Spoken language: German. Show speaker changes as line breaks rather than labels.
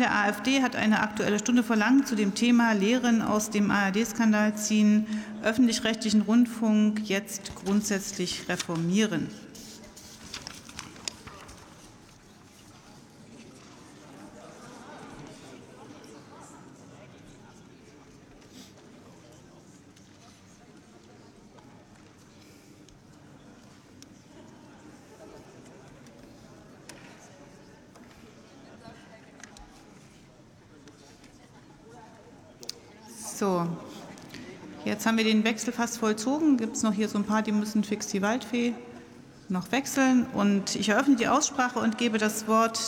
der AfD hat eine Aktuelle Stunde verlangt zu dem Thema Lehren aus dem ARD-Skandal ziehen, öffentlich-rechtlichen Rundfunk jetzt grundsätzlich reformieren. So, jetzt haben wir den Wechsel fast vollzogen. Gibt es noch hier so ein paar, die müssen fix die Waldfee noch wechseln. Und ich eröffne die Aussprache und gebe das Wort